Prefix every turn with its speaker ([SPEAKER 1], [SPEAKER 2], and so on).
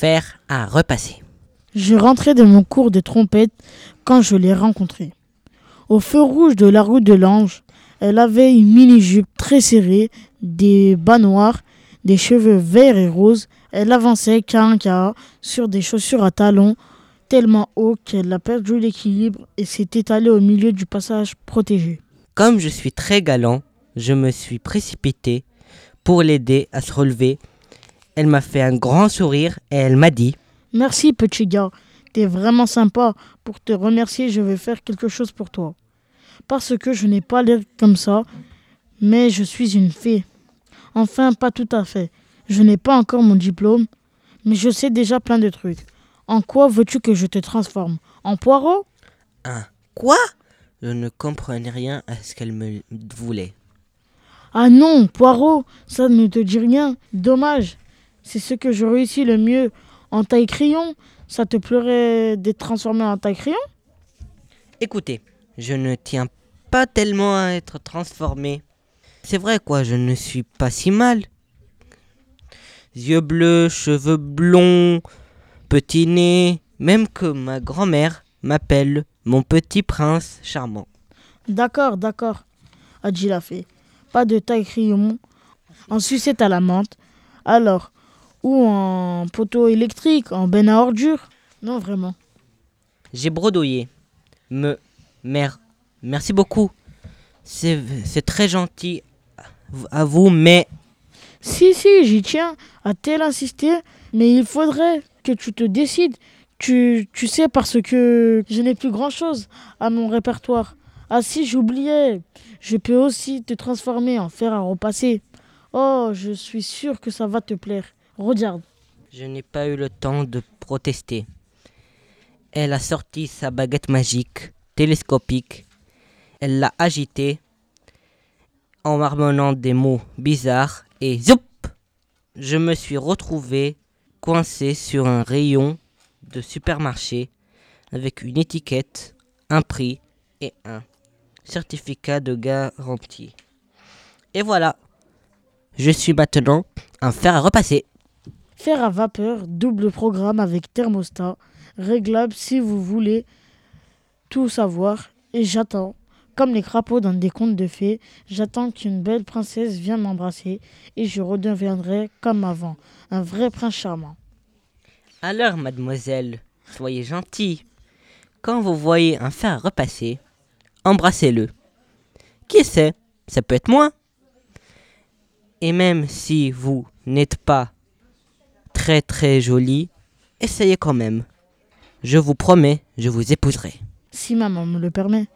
[SPEAKER 1] faire à repasser.
[SPEAKER 2] Je rentrais de mon cours de trompette quand je l'ai rencontrée. Au feu rouge de la route de l'Ange, elle avait une mini-jupe très serrée, des bas noirs, des cheveux verts et roses. Elle avançait carin sur des chaussures à talons tellement haut qu'elle a perdu l'équilibre et s'est étalée au milieu du passage protégé.
[SPEAKER 1] Comme je suis très galant, je me suis précipité pour l'aider à se relever. Elle m'a fait un grand sourire et elle m'a dit
[SPEAKER 2] Merci petit gars, t'es vraiment sympa. Pour te remercier, je vais faire quelque chose pour toi. Parce que je n'ai pas l'air comme ça, mais je suis une fée. Enfin, pas tout à fait. Je n'ai pas encore mon diplôme, mais je sais déjà plein de trucs. En quoi veux-tu que je te transforme? En poireau?
[SPEAKER 1] Un quoi? Je ne comprenais rien à ce qu'elle me voulait.
[SPEAKER 2] Ah non, poireau, ça ne te dit rien. Dommage. C'est ce que je réussis le mieux. En taille crayon, ça te pleurait d'être transformé en taille crayon?
[SPEAKER 1] Écoutez, je ne tiens pas tellement à être transformé. C'est vrai quoi, je ne suis pas si mal. Yeux bleus, cheveux blonds, petit nez, même que ma grand-mère m'appelle mon petit prince charmant.
[SPEAKER 2] D'accord, d'accord, a dit la fée. Pas de taille crayon, en sucette à la menthe. Alors, ou en poteau électrique, en benne à ordures Non, vraiment.
[SPEAKER 1] J'ai bredouillé. Me, mère, merci beaucoup. C'est très gentil à vous, mais...
[SPEAKER 2] Si, si, j'y tiens, à tel insister, mais il faudrait que tu te décides. Tu, tu sais, parce que je n'ai plus grand-chose à mon répertoire. Ah si, j'oubliais, je peux aussi te transformer en fer à repasser. Oh, je suis sûr que ça va te plaire.
[SPEAKER 1] Je n'ai pas eu le temps de protester. Elle a sorti sa baguette magique, télescopique. Elle l'a agitée en marmonnant des mots bizarres et zoup Je me suis retrouvé coincé sur un rayon de supermarché avec une étiquette, un prix et un certificat de garantie. Et voilà, je suis maintenant un fer à repasser.
[SPEAKER 2] Fer à vapeur, double programme avec thermostat, réglable si vous voulez tout savoir. Et j'attends, comme les crapauds dans des contes de fées, j'attends qu'une belle princesse vienne m'embrasser et je redeviendrai comme avant, un vrai prince charmant.
[SPEAKER 1] Alors, mademoiselle, soyez gentille. Quand vous voyez un fer repasser, embrassez-le. Qui sait, ça peut être moi. Et même si vous n'êtes pas très très jolie, essayez quand même. Je vous promets, je vous épouserai.
[SPEAKER 2] Si maman me le permet.